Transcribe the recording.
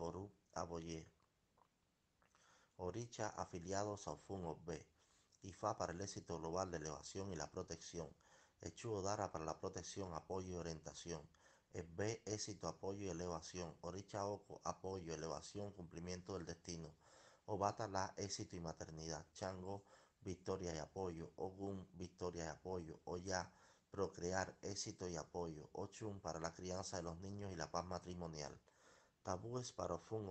Aború Aboyé. Oricha afiliados a Ofun B. IFA para el éxito global de elevación y la protección. Echuo Dara para la protección, apoyo y orientación. B. Éxito, apoyo y elevación. Oricha Oko, apoyo, elevación, cumplimiento del destino. Obata La, éxito y maternidad. Chango, victoria y apoyo. Ogun, victoria y apoyo. Oya, procrear, éxito y apoyo. Ochun para la crianza de los niños y la paz matrimonial. Tabúes para Ofun